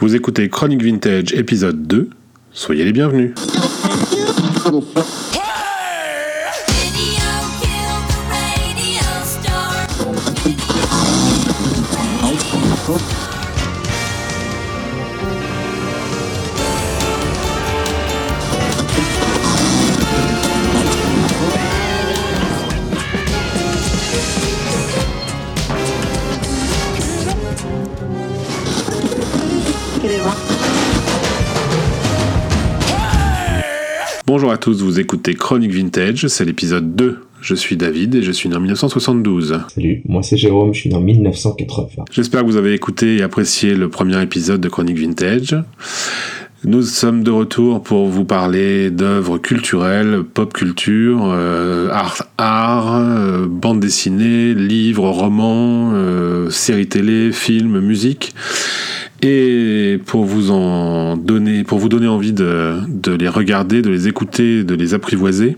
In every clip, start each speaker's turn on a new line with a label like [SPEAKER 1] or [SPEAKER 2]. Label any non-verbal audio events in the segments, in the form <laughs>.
[SPEAKER 1] Vous écoutez Chronique Vintage épisode 2. Soyez les bienvenus. Bonjour à tous, vous écoutez Chronique Vintage, c'est l'épisode 2. Je suis David et je suis né en 1972.
[SPEAKER 2] Salut, moi c'est Jérôme, je suis né en 1980.
[SPEAKER 1] J'espère que vous avez écouté et apprécié le premier épisode de Chronique Vintage. Nous sommes de retour pour vous parler d'œuvres culturelles, pop culture, euh, art, art euh, bande dessinée, livres, romans, euh, séries télé, films, musique. Et pour vous en donner, pour vous donner envie de, les regarder, de les écouter, de les apprivoiser.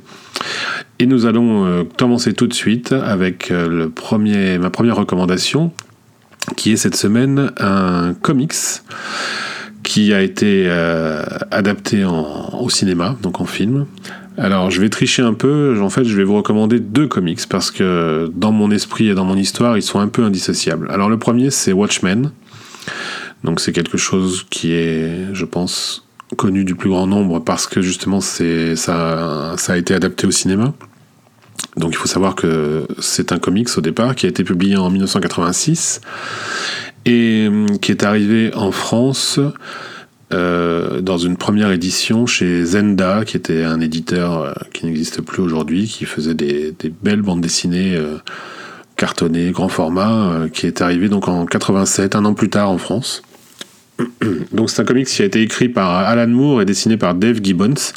[SPEAKER 1] Et nous allons commencer tout de suite avec premier, ma première recommandation, qui est cette semaine un comics qui a été euh, adapté au cinéma, donc en film. Alors je vais tricher un peu, en fait je vais vous recommander deux comics parce que dans mon esprit et dans mon histoire ils sont un peu indissociables. Alors le premier c'est Watchmen, donc c'est quelque chose qui est je pense connu du plus grand nombre parce que justement c'est ça, ça a été adapté au cinéma. Donc il faut savoir que c'est un comics au départ qui a été publié en 1986 et euh, qui est arrivé en France euh, dans une première édition chez Zenda, qui était un éditeur euh, qui n'existe plus aujourd'hui, qui faisait des, belles bandes dessinées euh, cartonnées, grand format, qui est arrivé donc en 87, un an plus tard en France. <clears throat> Donc c'est un comics qui a été écrit par Alan Moore et dessiné par Dave Gibbons.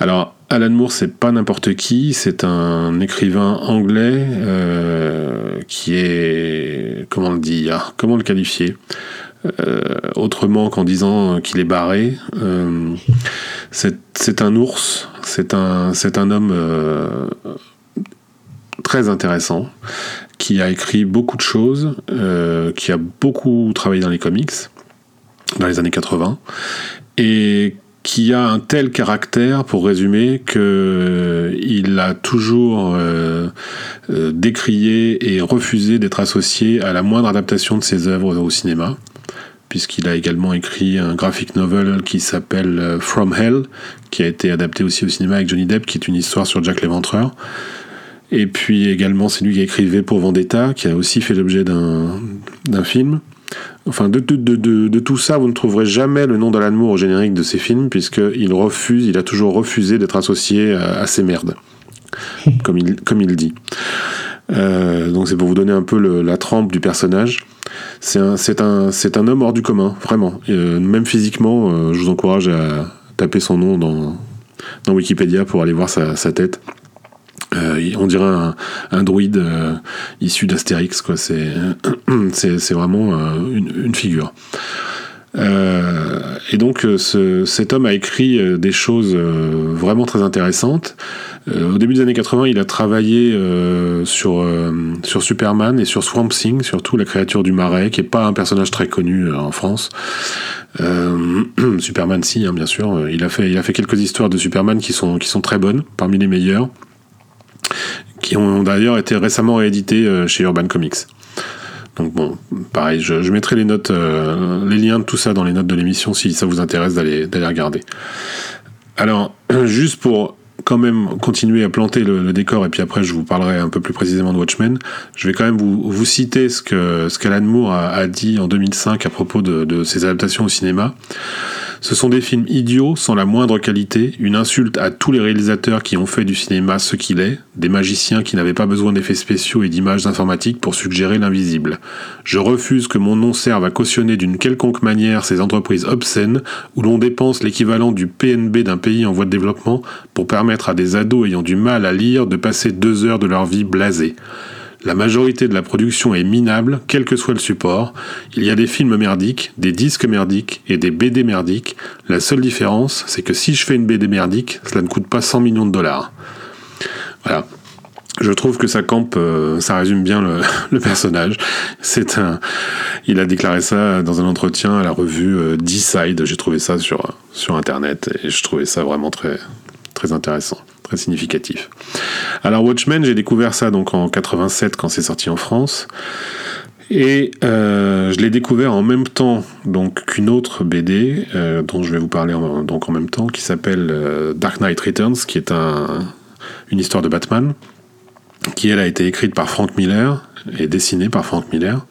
[SPEAKER 1] Alors Alan Moore, c'est pas n'importe qui, c'est un écrivain anglais euh, qui est, comment le dire, comment le qualifier euh, autrement qu'en disant qu'il est barré. Euh, c'est un ours, c'est un, homme très intéressant qui a écrit beaucoup de choses, qui a beaucoup travaillé dans les comics dans les années 80 et qui a un tel caractère, pour résumer, que il a toujours euh, euh, décrié et refusé d'être associé à la moindre adaptation de ses œuvres au cinéma, puisqu'il a également écrit un graphic novel qui s'appelle From Hell, qui a été adapté aussi au cinéma avec Johnny Depp, qui est une histoire sur Jack l'Éventreur. Et puis également, c'est lui qui a écrit V pour Vendetta, qui a aussi fait l'objet d'un film. Enfin, de, de, de, de, tout ça, vous ne trouverez jamais le nom d'Alan Moore au générique de ses films, puisqu'il refuse, il a toujours refusé d'être associé à, à, ces merdes, <laughs> comme il, comme il dit. Euh, donc c'est pour vous donner un peu le, la trempe du personnage. C'est un, un, un homme hors du commun, vraiment. Euh, même physiquement, euh, je vous encourage à taper son nom dans, dans Wikipédia pour aller voir sa, sa tête. Euh, on dirait un, druide euh, issu d'Astérix, quoi. C'est, <clears throat> vraiment euh, une, figure. et donc, ce, cet homme a écrit des choses vraiment très intéressantes. au début des années 80, il a travaillé sur, Superman et sur Swamp Thing, surtout la créature du marais, qui est pas un personnage très connu en France. <clears throat> Superman, si, hein, bien sûr. Il a, fait, quelques histoires de Superman qui sont très bonnes, parmi les meilleures qui ont d'ailleurs été récemment réédités euh, chez Urban Comics. Donc bon, pareil, je, mettrai les notes, euh, les liens de tout ça dans les notes de l'émission si ça vous intéresse d'aller regarder. Alors, <clears throat> juste pour quand même continuer à planter le, le, décor et puis après je vous parlerai un peu plus précisément de Watchmen. Je vais quand même vous, vous citer ce que ce qu'Alan Moore a, a, dit en 2005 à propos de, de ses adaptations au cinéma. Ce sont des films idiots sans la moindre qualité, une insulte à tous les réalisateurs qui ont fait du cinéma ce qu'il est, des magiciens qui n'avaient pas besoin d'effets spéciaux et d'images informatiques pour suggérer l'invisible. Je refuse que mon nom serve à cautionner d'une quelconque manière ces entreprises obscènes où l'on dépense l'équivalent du PNB d'un pays en voie de développement pour permettre à des ados ayant du mal à lire de passer deux heures de leur vie blasée. La majorité de la production est minable, quel que soit le support. Il y a des films merdiques, des disques merdiques et des BD merdiques. La seule différence, c'est que si je fais une BD merdique, cela ne coûte pas 100 millions de dollars. Voilà. je trouve que ça campe, euh, ça résume bien le, <laughs> personnage. Il a déclaré ça dans un entretien à la revue euh, D-Side. J'ai trouvé ça sur internet et je trouvais ça vraiment très intéressant, très significatif. Alors Watchmen, j'ai découvert ça donc en 87 quand c'est sorti en France. Et euh, je l'ai découvert en même temps qu'une autre BD euh, dont je vais vous parler en, donc en même temps qui s'appelle euh, Dark Knight Returns qui est un, une histoire de Batman qui elle a été écrite par Frank Miller et dessinée par Frank Miller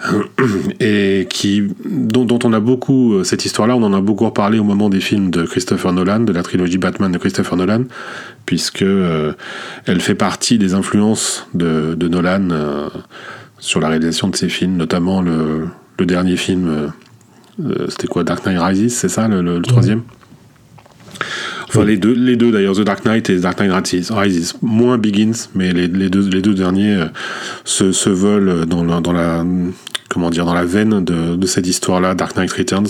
[SPEAKER 1] <clears throat> et qui dont, dont on a beaucoup cette histoire-là on en a beaucoup reparlé au moment des films de Christopher Nolan de la trilogie Batman de Christopher Nolan puisque euh, elle fait partie des influences de, de Nolan euh, sur la réalisation de ses films notamment le, le dernier film euh, euh, c'était quoi Dark Knight Rises c'est ça le, le, le troisième? Enfin, les deux, les deux d'ailleurs, The Dark Knight et The Dark Knight Rises. Moins Begins, mais les, les, deux, les deux derniers euh, se, se veulent dans la, dans la, comment dire, dans la veine de, cette histoire-là, Dark Knight Returns,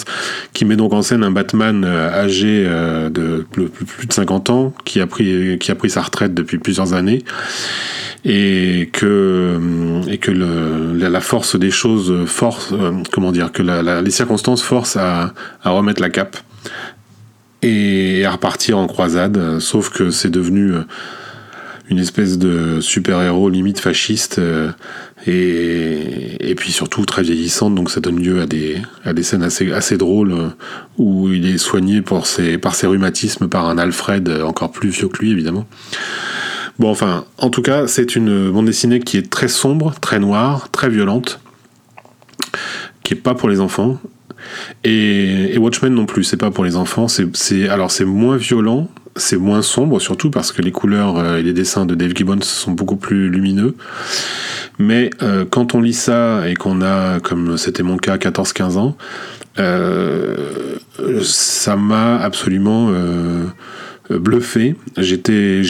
[SPEAKER 1] qui met donc en scène un Batman euh, âgé euh, de plus, de 50 ans, qui a pris, qui a pris sa retraite depuis plusieurs années, et que, et que la, force des choses force, euh, comment dire, que les circonstances forcent à, à remettre la cape et à repartir en croisade, euh, sauf que c'est devenu euh, une espèce de super-héros limite fasciste euh, et, et puis surtout très vieillissante, donc ça donne lieu à des, à des scènes assez, assez drôles où il est soigné pour ses, par ses rhumatismes par un Alfred encore plus vieux que lui évidemment. Bon enfin, en tout cas, c'est une bande dessinée qui est très sombre, très noire, très violente, qui est pas pour les enfants, et, et, Watchmen non plus, c'est pas pour les enfants. C'est, alors c'est moins violent, c'est moins sombre surtout parce que les couleurs euh, et les dessins de Dave Gibbons sont beaucoup plus lumineux. Mais euh, quand on lit ça et qu'on a, comme c'était mon cas, 14-15 ans, euh, ça m'a absolument bluffé. J'étais,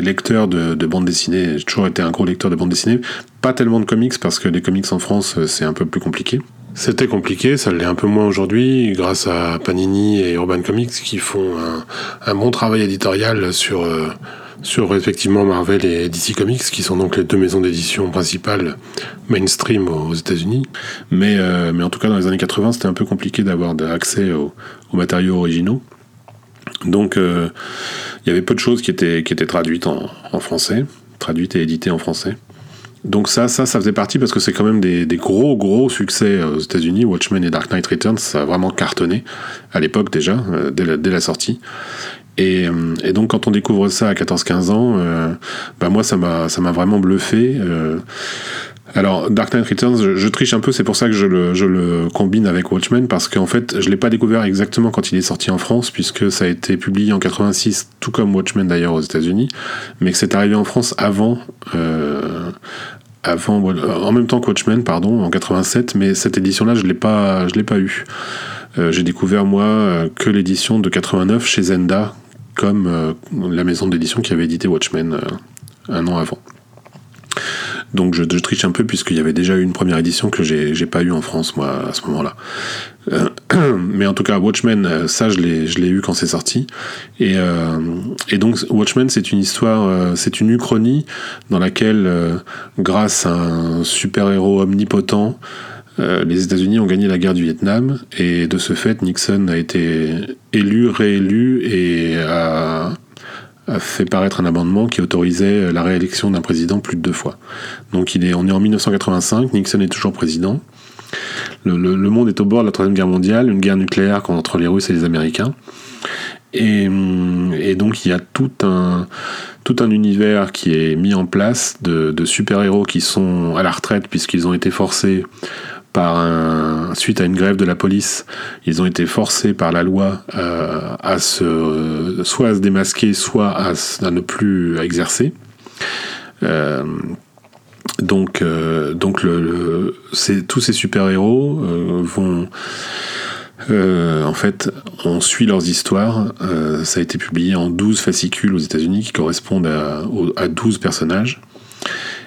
[SPEAKER 1] lecteur de, de bande dessinée, j'ai toujours été un gros lecteur de bande dessinée. Pas tellement de comics parce que les comics en France c'est un peu plus compliqué. C'était compliqué, ça l'est un peu moins aujourd'hui, grâce à Panini et Urban Comics qui font un, bon travail éditorial sur, euh, sur effectivement Marvel et DC Comics, qui sont donc les deux maisons d'édition principales mainstream aux États-Unis. Mais, euh, mais en tout cas, dans les années 80, c'était un peu compliqué d'avoir accès aux, aux, matériaux originaux. Donc, euh, il y avait peu de choses qui étaient, qui étaient traduites en, en français, traduites et éditées en français. Donc ça, ça, ça faisait partie parce que c'est quand même des, gros, gros succès aux États-Unis. Watchmen et Dark Knight Returns, ça a vraiment cartonné à l'époque déjà, euh, dès, la, sortie. Et, et, donc quand on découvre ça à 14-15 ans, euh, bah moi ça m'a, vraiment bluffé. Euh, alors, Dark Knight Returns, je, triche un peu, c'est pour ça que je le, je le, combine avec Watchmen, parce qu'en fait, je l'ai pas découvert exactement quand il est sorti en France, puisque ça a été publié en 86, tout comme Watchmen d'ailleurs aux États-Unis, mais que c'est arrivé en France avant, euh, avant, en même temps que Watchmen, pardon, en 87, mais cette édition-là, je l'ai pas, je l'ai pas eu. Euh, J'ai découvert moi que l'édition de 89 chez Zenda, comme euh, la maison d'édition qui avait édité Watchmen euh, un an avant. Donc je, triche un peu puisqu'il y avait déjà eu une première édition que j'ai pas eu en France moi à ce moment-là. Euh, <clears throat> mais en tout cas Watchmen, ça je l'ai eu quand c'est sorti. Et, euh, donc Watchmen c'est une histoire, euh, c'est une uchronie dans laquelle euh, grâce à un super-héros omnipotent, euh, les États-Unis ont gagné la guerre du Vietnam et de ce fait Nixon a été élu, réélu et a fait paraître un amendement qui autorisait la réélection d'un président plus de deux fois. Donc on est en 1985, Nixon est toujours président. Le, monde est au bord de la Troisième Guerre mondiale, une guerre nucléaire entre les Russes et les Américains. Et, et, donc il y a tout un, tout un univers qui est mis en place de, super-héros qui sont à la retraite puisqu'ils ont été forcés par suite à une grève de la police, ils ont été forcés par la loi euh, à se, soit à se démasquer, soit à, à ne plus exercer. Euh, donc, euh, donc tous ces super-héros euh, vont. Euh, en fait, on suit leurs histoires. ça a été publié en 12 fascicules aux États-Unis qui correspondent à, à 12 personnages.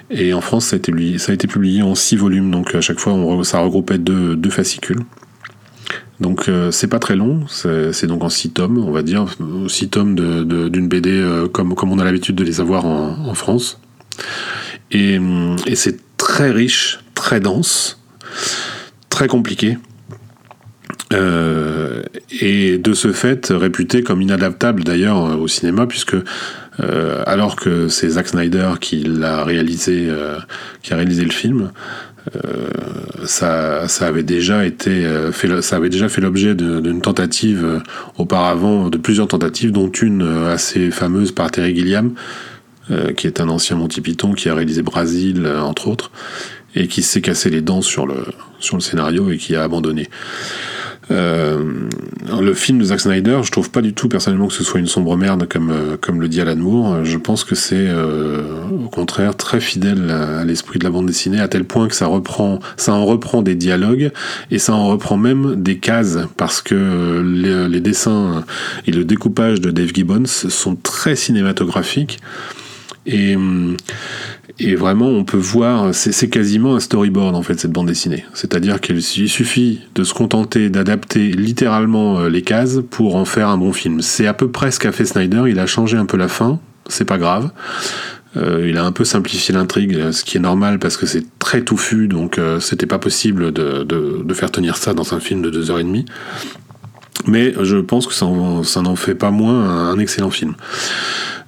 [SPEAKER 1] Et en France, ça a été, publié en six volumes, donc à chaque fois, ça regroupait deux, deux fascicules. Donc c'est pas très long, c'est donc en six tomes, on va dire, six tomes d'une BD comme, comme on a l'habitude de les avoir en, France. Et, c'est très riche, très dense, très compliqué. Euh, et de ce fait réputé comme inadaptable d'ailleurs au cinéma puisque euh, alors que c'est Zack Snyder qui l'a réalisé, euh, qui a réalisé le film, ça, ça avait déjà été fait, ça avait déjà fait l'objet d'une tentative auparavant, de plusieurs tentatives, dont une assez fameuse par Terry Gilliam, qui est un ancien Monty Python qui a réalisé Brasil entre autres, et qui s'est cassé les dents sur le sur le scénario et qui a abandonné. Euh, le film de Zack Snyder, je trouve pas du tout personnellement que ce soit une sombre merde comme, euh, comme le dit Alan Moore. Je pense que c'est euh, au contraire très fidèle à, l'esprit de la bande dessinée, à tel point que ça reprend, ça en reprend des dialogues et ça en reprend même des cases parce que les, les dessins et le découpage de Dave Gibbons sont très cinématographiques. Et, et vraiment, on peut voir, c'est quasiment un storyboard en fait, cette bande dessinée. C'est-à-dire qu'il suffit de se contenter d'adapter littéralement euh, les cases pour en faire un bon film. C'est à peu près ce qu'a fait Snyder, il a changé un peu la fin, c'est pas grave. Euh, il a un peu simplifié l'intrigue, ce qui est normal parce que c'est très touffu, donc euh, c'était pas possible de, de, faire tenir ça dans un film de deux heures et demie. Mais je pense que ça, n'en fait pas moins un excellent film.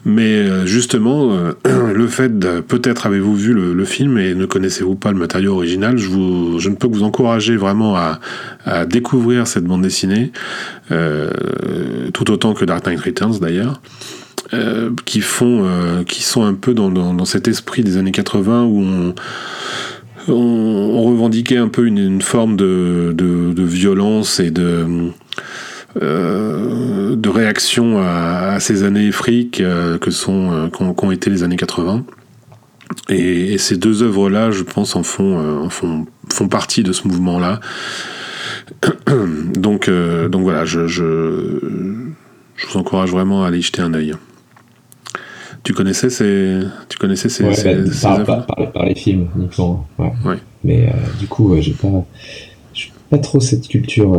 [SPEAKER 1] Mais euh, justement, euh, <clears throat> le fait de, peut-être avez-vous vu le, film et ne connaissez-vous pas le matériau original, je, ne peux que vous encourager vraiment à, découvrir cette bande dessinée, euh, tout autant que Dark Knight Returns d'ailleurs. Qui font, qui sont un peu dans, cet esprit des années 80 où on, on, revendiquait un peu une, forme de, violence et de euh, réaction à, ces années fric euh, euh, qu'ont été les années 80. Et, ces deux œuvres-là, je pense, en font, en font, font partie de ce mouvement-là. <coughs> donc, donc voilà, je, vous encourage vraiment à aller jeter un œil. Tu connaissais ces, tu connaissais ces,
[SPEAKER 2] ouais,
[SPEAKER 1] ces,
[SPEAKER 2] bah,
[SPEAKER 1] ces
[SPEAKER 2] par, par, par, par, les films uniquement. Ouais.
[SPEAKER 1] ouais.
[SPEAKER 2] Mais du coup, j'ai pas, pas trop cette culture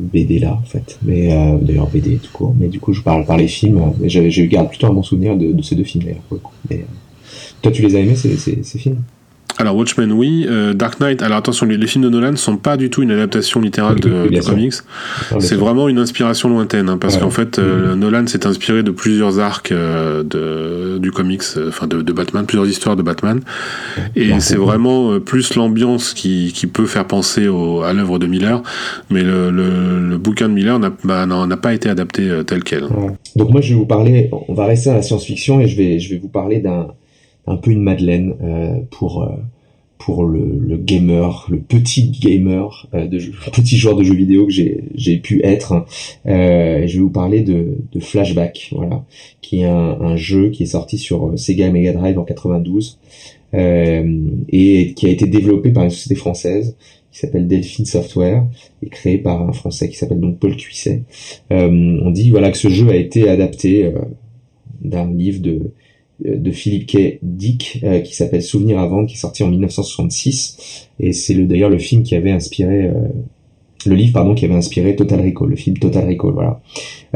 [SPEAKER 2] BD là en fait mais euh, d'ailleurs BD tout court mais du coup je parle par les films mais je garde plutôt un bon souvenir de, de ces deux films d'ailleurs mais euh, toi tu les as aimés ces, ces films?
[SPEAKER 1] Alors Watchmen oui, euh, Dark Knight. Alors attention, les, les, films de Nolan sont pas du tout une adaptation littérale de, du comics. C'est vraiment une inspiration lointaine, hein, parce ouais. qu'en fait euh, mmh. Nolan s'est inspiré de plusieurs arcs euh, de, du comics, enfin de, de, Batman, plusieurs histoires de Batman, et c'est vraiment euh, plus l'ambiance qui, qui, peut faire penser au, à l'œuvre de Miller, mais le, le, le bouquin de Miller n'a bah, pas été adapté euh, tel quel.
[SPEAKER 2] Donc moi je vais vous parler, on va rester à la science-fiction et je vais je vais vous parler d'un un peu une Madeleine euh, pour euh, pour le, le, gamer, le petit gamer, euh, de <laughs> petit joueur de jeux vidéo que j'ai pu être. Euh, je vais vous parler de, de Flashback, voilà, qui est un, un, jeu qui est sorti sur Sega Mega Drive en 92 euh, et qui a été développé par une société française qui s'appelle Delphine Software et créé par un Français qui s'appelle donc Paul Cuisset. Euh, on dit voilà que ce jeu a été adapté d'un livre de de Philippe K. Dick euh, qui s'appelle Souvenir vendre qui est sorti en 1966 et c'est le d'ailleurs le film qui avait inspiré euh, le livre pardon qui avait inspiré Total Recall le film Total Recall voilà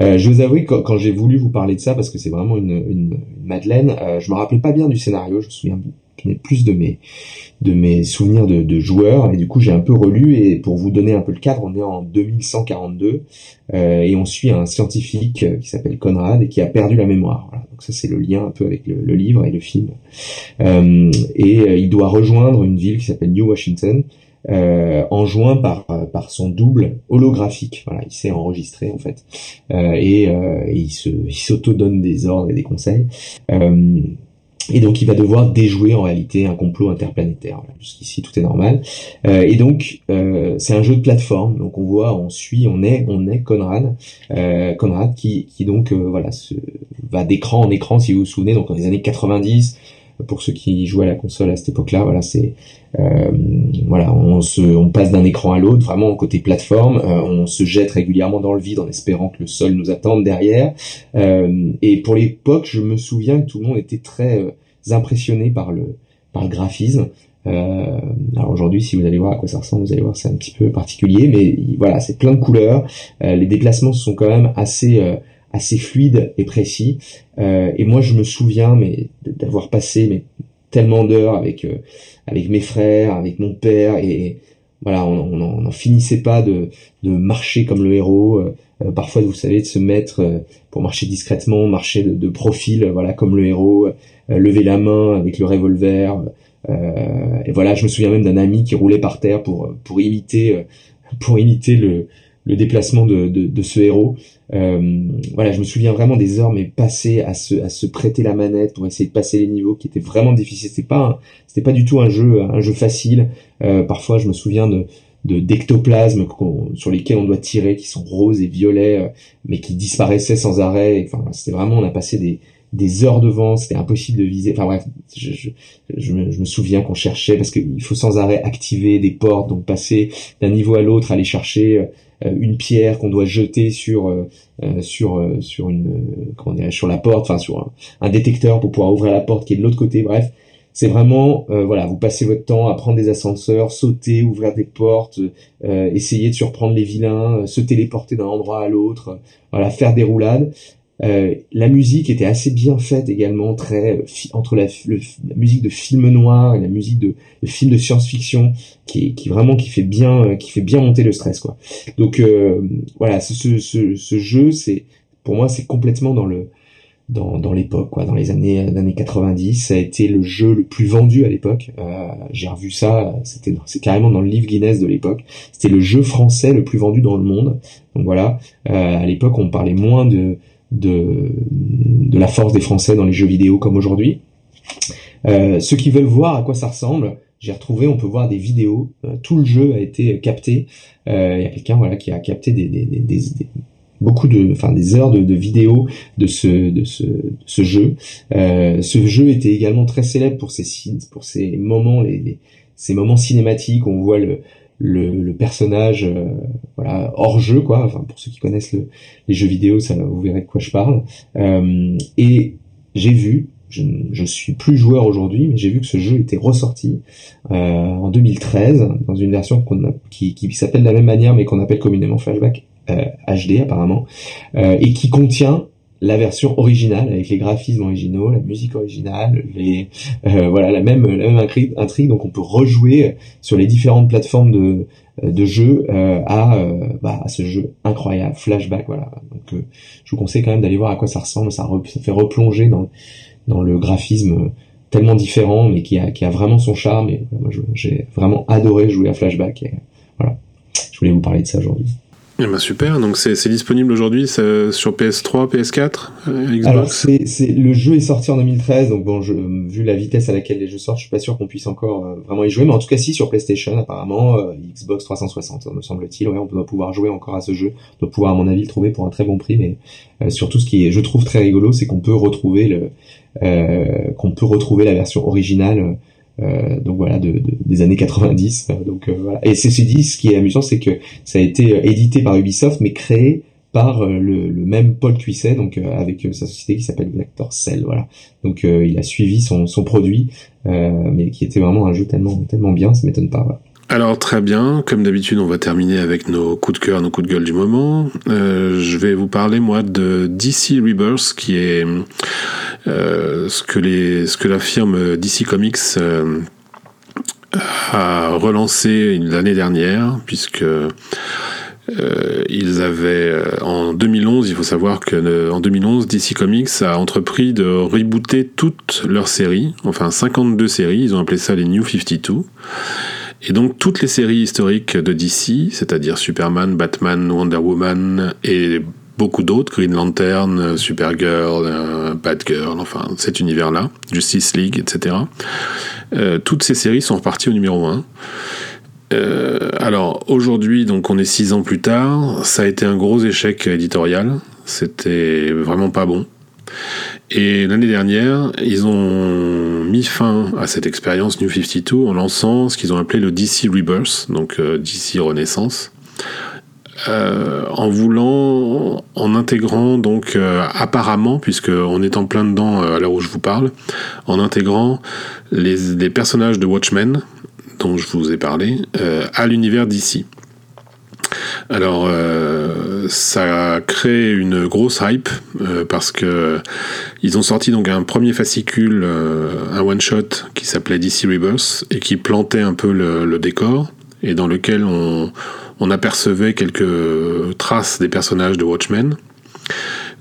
[SPEAKER 2] euh, je vous avoue quand, quand j'ai voulu vous parler de ça parce que c'est vraiment une, Madeleine euh, je me rappelais pas bien du scénario je me souviens plus de mes de mes souvenirs de, de joueurs et du coup j'ai un peu relu et pour vous donner un peu le cadre on est en 2142 euh, et on suit un scientifique qui s'appelle Conrad et qui a perdu la mémoire voilà. donc ça c'est le lien un peu avec le, livre et le film euh, et euh, il doit rejoindre une ville qui s'appelle New Washington euh, enjoint par par son double holographique. Voilà, il s'est enregistré en fait euh, et, euh, et, il se il s'auto donne des ordres et des conseils. Et donc il va devoir déjouer en réalité un complot interplanétaire. Jusqu'ici tout est normal. Euh, et donc euh, c'est un jeu de plateforme. Donc on voit, on suit, on est, on est Conrad, euh, Conrad qui, qui donc voilà va d'écran en écran si vous vous souvenez. Donc dans les années 90, pour ceux qui jouaient à la console à cette époque-là, voilà c'est euh, voilà on se, on passe d'un écran à l'autre, vraiment côté plateforme. Euh, on se jette régulièrement dans le vide en espérant que le sol nous attende derrière. et pour l'époque, je me souviens que tout le monde était très impressionné par le par le graphisme. Euh, alors aujourd'hui, si vous allez voir à quoi ça ressemble, vous allez voir c'est un petit peu particulier, mais voilà, c'est plein de couleurs. Euh, les déplacements sont quand même assez euh, assez fluide et précis. et moi, je me souviens, mais d'avoir passé mais tellement d'heures avec avec mes frères, avec mon père, et voilà, on n'en finissait pas de, de marcher comme le héros. parfois, vous savez, de se mettre pour marcher discrètement, marcher de, de profil, voilà, comme le héros, lever la main avec le revolver. et voilà, je me souviens même d'un ami qui roulait par terre pour pour imiter pour imiter le, le déplacement de, de, de ce héros. Euh, voilà, je me souviens vraiment des heures mais passées à se, à se prêter la manette pour essayer de passer les niveaux qui étaient vraiment difficiles. C'était pas c'était pas du tout un jeu un jeu facile. Euh, parfois, je me souviens de de d'ectoplasmes sur lesquels on doit tirer, qui sont roses et violets, euh, mais qui disparaissaient sans arrêt. Enfin, c'était vraiment, on a passé des, des heures devant, c'était impossible de viser. Enfin bref, je, je, je, me, je me, souviens qu'on cherchait parce qu'il faut sans arrêt activer des portes, donc passer d'un niveau à l'autre, aller chercher euh, une pierre qu'on doit jeter sur euh, euh, sur sur une comment dire, sur la porte, enfin sur un, détecteur pour pouvoir ouvrir la porte qui est de l'autre côté. Bref, c'est vraiment voilà, vous passez votre temps à prendre des ascenseurs, sauter, ouvrir des portes, essayer de surprendre les vilains, se téléporter d'un endroit à l'autre, voilà, faire des roulades. Euh, la musique était assez bien faite également, très euh, entre la, musique de film noir et la musique de, de film de science-fiction, qui, qui vraiment qui fait bien, euh, qui fait bien monter le stress quoi. Donc voilà, ce, ce, ce, jeu, c'est pour moi c'est complètement dans le dans, dans l'époque quoi, dans les années années 90, ça a été le jeu le plus vendu à l'époque. J'ai revu ça, c'était c'est carrément dans le livre Guinness de l'époque. C'était le jeu français le plus vendu dans le monde. Donc voilà, à l'époque on parlait moins de de, de la force des Français dans les jeux vidéo comme aujourd'hui. Euh, ceux qui veulent voir à quoi ça ressemble, j'ai retrouvé, on peut voir des vidéos. Euh, tout le jeu a été capté. Euh, il y a quelqu'un voilà qui a capté des, des, des, des beaucoup de, enfin des heures de, de vidéos de ce de ce, ce jeu. Euh, ce jeu était également très célèbre pour ses pour ses moments les, les ces moments cinématiques. On voit le le, personnage euh, voilà hors jeu quoi. Enfin pour ceux qui connaissent les jeux vidéo ça vous verrez de quoi je parle. Euh, et j'ai vu je ne suis plus joueur aujourd'hui mais j'ai vu que ce jeu était ressorti euh, en 2013 dans une version qui, qui s'appelle de la même manière mais qu'on appelle communément Flashback HD apparemment et qui contient la version originale avec les graphismes originaux, la musique originale, les euh, voilà la même même intrigue, donc on peut rejouer sur les différentes plateformes de de jeu euh, à, euh, bah, à ce jeu incroyable Flashback voilà. Donc je vous conseille quand même d'aller voir à quoi ça ressemble. Ça, fait replonger dans dans le graphisme tellement différent mais qui a qui a vraiment son charme. Et moi j'ai vraiment adoré jouer à Flashback voilà. Je voulais vous parler de ça aujourd'hui
[SPEAKER 1] eh ben super, donc c'est disponible aujourd'hui sur PS3, PS4,
[SPEAKER 2] euh, Xbox Alors c'est le jeu est sorti en 2013, donc bon, je, vu la vitesse à laquelle les jeux sortent, je suis pas sûr qu'on puisse encore euh, vraiment y jouer, mais en tout cas si sur PlayStation apparemment, euh, Xbox 360 me semble-t-il, ouais, on doit pouvoir jouer encore à ce jeu, on doit pouvoir à mon avis le trouver pour un très bon prix, mais surtout ce qui est, je trouve très rigolo, c'est qu'on peut retrouver le, qu'on peut retrouver la version originale euh, donc voilà, de, des années 90. Euh, donc euh, voilà. Et ceci dit, ce qui est amusant, c'est que ça a été édité par Ubisoft, mais créé par le, le, même Paul Cuisset, donc avec sa société qui s'appelle Vector Cell, voilà. Donc il a suivi son, son produit, mais qui était vraiment un jeu tellement tellement bien, ça m'étonne pas. Voilà.
[SPEAKER 1] Alors très bien, comme d'habitude on va terminer avec nos coups de cœur, nos coups de gueule du moment. Euh, je vais vous parler moi de DC Rebirth qui est euh, ce, que les, ce la firme DC Comics euh, a relancé l'année dernière puisque ils avaient en 2011, il faut savoir que en 2011, DC Comics a entrepris de rebooter toutes leurs séries, enfin 52 séries, ils ont appelé ça les New 52. Et donc toutes les séries historiques de DC, c'est-à-dire Superman, Batman, Wonder Woman et beaucoup d'autres, Green Lantern, Supergirl, euh, Batgirl, enfin cet univers-là, Justice League, etc. Euh, toutes ces séries sont reparties au numéro 1. Euh, alors aujourd'hui, donc on est six ans plus tard, ça a été un gros échec éditorial. C'était vraiment pas bon. Et l'année dernière, ils ont mis fin à cette expérience New 52 en lançant ce qu'ils ont appelé le DC Rebirth, donc euh, DC Renaissance, euh, en voulant, en intégrant donc euh, apparemment, puisque on est en plein dedans à l'heure où je vous parle, en intégrant les, les personnages de Watchmen dont je vous ai parlé à l'univers DC. Alors, ça a créé une grosse hype parce que ils ont sorti donc un premier fascicule, un one shot qui s'appelait DC Rebirth et qui plantait un peu le, décor et dans lequel on apercevait quelques traces des personnages de Watchmen.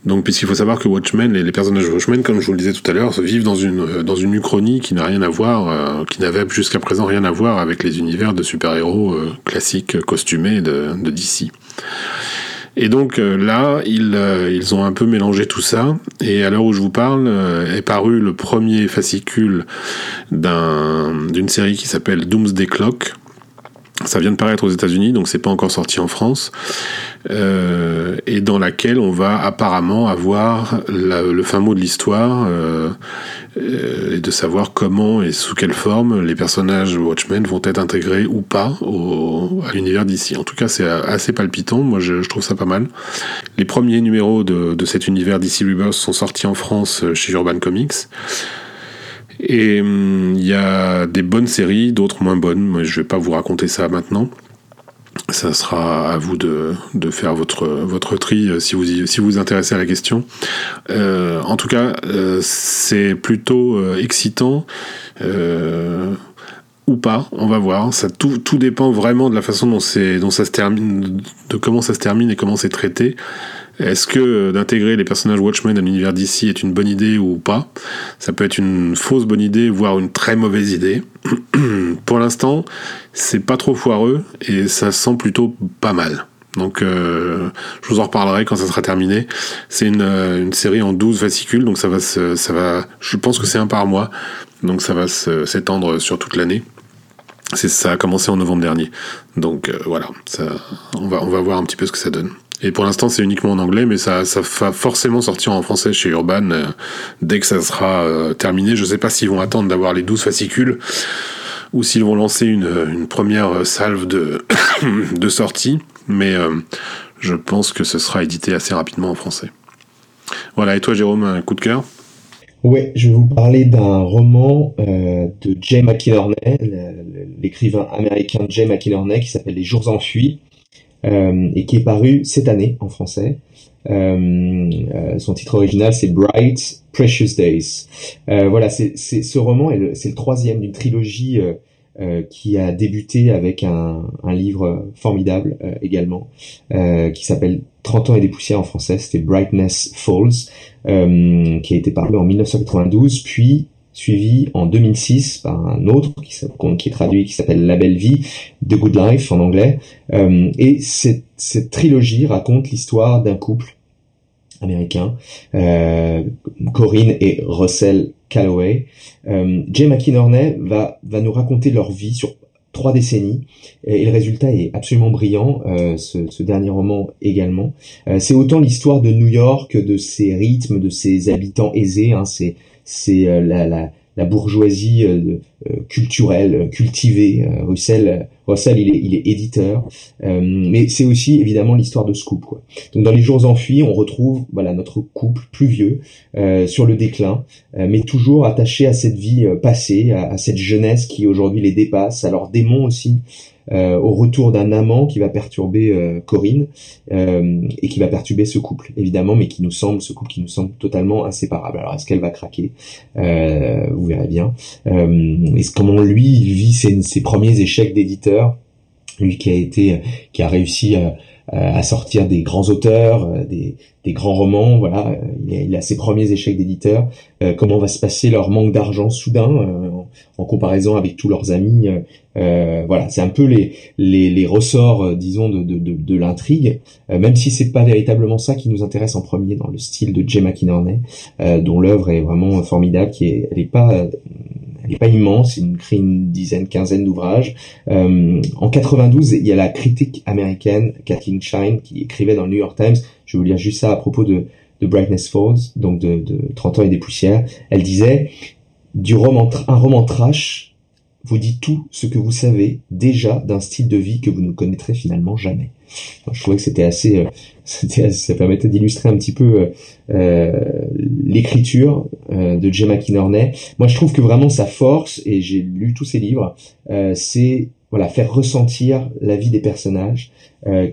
[SPEAKER 1] Donc, puisqu'il faut savoir que Watchmen, les, les, personnages de Watchmen, comme je vous le disais tout à l'heure, vivent dans une, euh, dans une uchronie qui n'a rien à voir, euh, qui n'avait jusqu'à présent rien à voir avec les univers de super-héros euh, classiques costumés de, de, DC. Et donc là, ils, ils ont un peu mélangé tout ça. Et à l'heure où je vous parle, est paru le premier fascicule d'une série qui s'appelle Doomsday Clock, ça vient de paraître aux États-Unis, donc c'est pas encore sorti en France, euh, et dans laquelle on va apparemment avoir le fin mot de l'histoire euh, euh, et de savoir comment et sous quelle forme les personnages Watchmen vont être intégrés ou pas au, à l'univers d'ici. En tout cas, c'est assez palpitant. Moi, je, je, trouve ça pas mal. Les premiers numéros de, de cet univers DC Rebirth sont sortis en France chez Urban Comics. Et hum, il y a des bonnes séries, d'autres moins bonnes. Moi, je vais pas vous raconter ça maintenant. Ça sera à vous de, de faire votre, votre tri euh, si vous si vous, intéressez à la question. Euh, en tout cas, euh, c'est plutôt excitant. Ou pas, on va voir. Ça tout, tout dépend vraiment de la façon dont, dont ça se termine, de comment ça se termine et comment c'est traité. Est-ce que d'intégrer les personnages Watchmen à l'univers d'ici est une bonne idée ou pas? Ça peut être une fausse bonne idée, voire une très mauvaise idée. <clears throat> Pour l'instant, c'est pas trop foireux et ça sent plutôt pas mal. Donc euh, je vous en reparlerai quand ça sera terminé. C'est une, euh, série en 12 fascicules, donc ça va se, ça va je pense que c'est un par mois. Donc ça va s'étendre sur toute l'année. Ça a commencé en novembre dernier. Donc euh, voilà, on va voir un petit peu ce que ça donne. Et pour l'instant, c'est uniquement en anglais, mais ça, ça va forcément sortir en français chez Urban euh, dès que ça sera euh, terminé. Je sais pas s'ils vont attendre d'avoir les 12 fascicules ou s'ils vont lancer une, une, première salve de, <coughs> de sortie, mais euh, je pense que ce sera édité assez rapidement en français. Voilà, et toi Jérôme, un coup de cœur?
[SPEAKER 2] Ouais, je vais vous parler d'un roman euh, de Jay McInerney, l'écrivain américain Jay McInerney, qui s'appelle Les Jours Enfuis, euh, et qui est paru cette année en français. Euh, euh son titre original c'est Bright Precious Days. Euh, voilà, c'est ce roman, c'est le troisième d'une trilogie qui a débuté avec un livre formidable également, qui s'appelle 30 ans et des poussières en français, c'était Brightness Falls, qui a été paru en 1992, puis suivi en 2006 par un autre qui, qui est traduit, qui s'appelle La Belle Vie, The Good Life en anglais. Euh, et cette, cette, trilogie raconte l'histoire d'un couple américain, euh, Corinne et Russell Calloway. Euh, Jay McInerney va, va nous raconter leur vie sur trois décennies et le résultat est absolument brillant euh, ce, ce, dernier roman également euh, c'est autant l'histoire de New York de ses rythmes de ses habitants aisés hein, c'est c'est euh, la, la, la, bourgeoisie euh, euh, culturelle, cultivée. Russell, Russell, il est, il est éditeur, mais c'est aussi évidemment l'histoire de ce couple. Quoi. Donc dans les jours enfuis, on retrouve voilà notre couple plus vieux sur le déclin, mais toujours attaché à cette vie passée, à, à cette jeunesse qui aujourd'hui les dépasse, à leurs démons aussi au retour d'un amant qui va perturber euh, Corinne euh, et qui va perturber ce couple, évidemment, mais qui nous semble, ce couple qui nous semble totalement inséparable. Alors est-ce qu'elle va craquer? Vous verrez bien. est-ce comment lui il vit ses, premiers échecs d'éditeur? Lui qui a été qui a réussi à, à sortir des grands auteurs, des, des grands romans, voilà, il a, il a ses premiers échecs d'éditeur. comment va se passer leur manque d'argent soudain en, comparaison avec tous leurs amis euh, voilà, c'est un peu les, les, les ressorts, euh, disons, de, de, de, de l'intrigue, euh, même si c'est pas véritablement ça qui nous intéresse en premier dans le style de Jay McInerney, dont l'œuvre est vraiment formidable, qui est, elle est pas, elle est pas immense, il écrit une dizaine, quinzaine d'ouvrages. en 92, il y a la critique américaine Kathleen Shine qui écrivait dans le New York Times. Je vais vous lire juste ça à propos de, de Brightness Falls, donc de, de 30 ans et des poussières. Elle disait du roman, un roman trash vous dit tout ce que vous savez déjà d'un style de vie que vous ne connaîtrez finalement jamais. je trouvais que c'était assez, euh, <laughs> ça permettait d'illustrer un petit peu euh, euh l'écriture euh, de Gemma McInerney. Moi, je trouve que vraiment sa force, et j'ai lu tous ses livres, c'est voilà faire ressentir la vie des personnages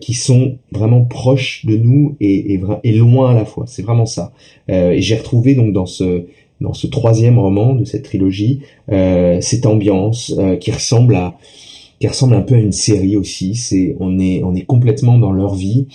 [SPEAKER 2] qui sont vraiment proches de nous et, et, et loin à la fois. C'est vraiment ça. et j'ai retrouvé donc dans ce dans ce troisième roman de cette trilogie cette ambiance qui ressemble à qui ressemble un peu à une série aussi. C'est on est on est complètement dans leur vie,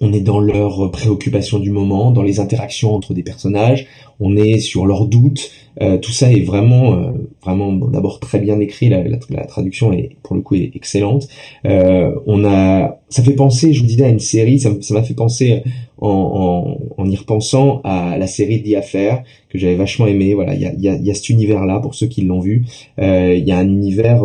[SPEAKER 2] on est dans leurs préoccupations du moment, dans les interactions entre des personnages, on est sur leurs doutes. Euh, tout ça est vraiment, euh, vraiment d'abord très bien écrit. La, la, traduction est pour le coup est excellente. Euh, on a, ça fait penser, je vous disais, à une série. Ça m'a fait penser en, en, en, y repensant à la série The Affair que j'avais vachement aimé. Voilà, il y a, y, a, y a, cet univers-là pour ceux qui l'ont vu. Il y a un univers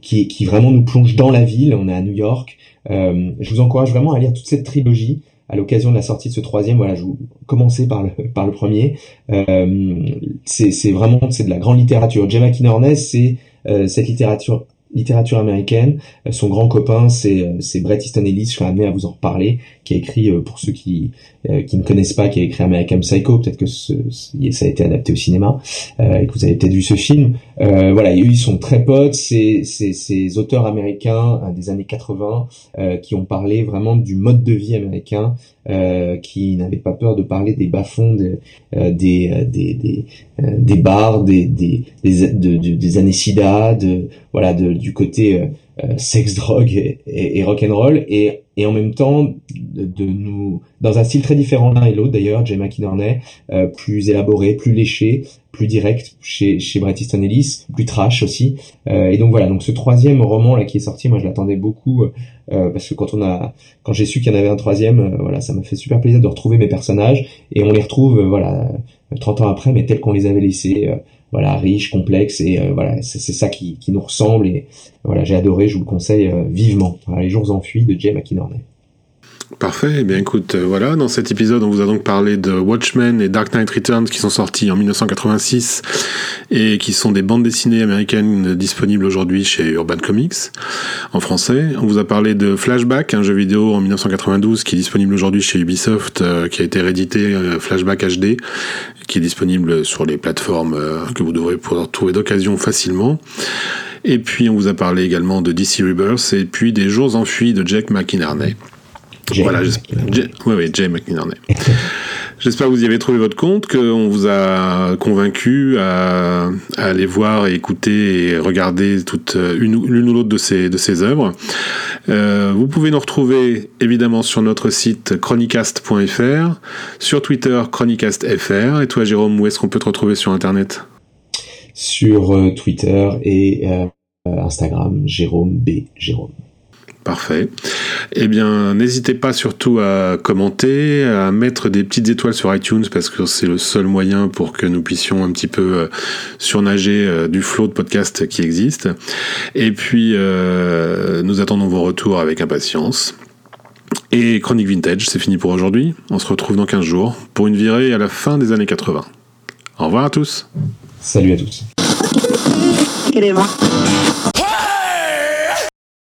[SPEAKER 2] qui, qui vraiment nous plonge dans la ville. On est à New York. Euh, je vous encourage vraiment à lire toute cette trilogie à l'occasion de la sortie de ce troisième. Voilà, je vous commencer par le <laughs> par le premier. Euh, c'est vraiment c'est de la grande littérature. Gemma Kinorness, c'est euh, cette littérature littérature américaine. Euh, son grand copain, c'est euh, c'est Bret Easton Ellis. Je suis amené à vous en reparler, qui a écrit euh, pour ceux qui qui ne connaissent pas, qui a écrit American Psycho. Peut-être que ce, ça a été adapté au cinéma et que vous avez peut-être vu ce film. voilà, ils sont très potes. C'est ces auteurs américains des années 80 qui ont parlé vraiment du mode de vie américain, qui n'avaient pas peur de parler des bas-fonds des, des, des, des, bars, des, des, des, des années SIDA, de, voilà, de, du côté euh, euh, sexe, drogue et, et, rock'n'roll, et, et en même temps de, nous dans un style très différent l'un et l'autre d'ailleurs, Jay McInerney, euh, plus élaboré, plus léché, plus direct chez chez Bret Easton Ellis, plus trash aussi. Euh, et donc voilà, donc ce troisième roman là qui est sorti, moi je l'attendais beaucoup euh, parce que quand on a quand j'ai su qu'il y en avait un troisième, voilà, ça m'a fait super plaisir de retrouver mes personnages et on les retrouve voilà 30 ans après, mais tels qu'on les avait laissés voilà riche, complexe et euh, voilà c'est ça qui, qui, nous ressemble et voilà j'ai adoré, je vous le conseille euh, vivement. les jours enfuis de Jay McInerney.
[SPEAKER 1] Parfait. Eh bien, écoute, euh, voilà, dans cet épisode, on vous a donc parlé de Watchmen et Dark Knight Returns qui sont sortis en 1986 et qui sont des bandes dessinées américaines disponibles aujourd'hui chez Urban Comics en français. On vous a parlé de Flashback, un jeu vidéo en 1992 qui est disponible aujourd'hui chez Ubisoft, euh, qui a été réédité euh, Flashback HD, qui est disponible sur les plateformes que vous devrez pouvoir trouver d'occasion facilement. Et puis, on vous a parlé également de DC Rebirth et puis des Jours enfuis de Jack McInerney. Voilà, oui, oui, Jay McInerney. <laughs> J'espère que vous y avez trouvé votre compte, qu'on vous a convaincu à, aller voir et écouter et regarder toute l'une ou l'autre de ces, de ces œuvres. Euh, vous pouvez nous retrouver évidemment sur notre site chronicast.fr, sur Twitter chronicast.fr. Et toi, Jérôme, où est-ce qu'on peut te retrouver sur Internet?
[SPEAKER 2] Sur euh, Twitter et euh, Instagram, Jérôme B. Jérôme.
[SPEAKER 1] Parfait. Eh bien, n'hésitez pas surtout à commenter, à mettre des petites étoiles sur iTunes parce que c'est le seul moyen pour que nous puissions un petit peu euh, surnager euh, du flot de podcasts qui existe. Et puis, euh, nous attendons vos retours avec impatience. Et Chronique Vintage, c'est fini pour aujourd'hui. On se retrouve dans 15 jours pour une virée à la fin des années 80. Au revoir à tous.
[SPEAKER 2] Salut à tous.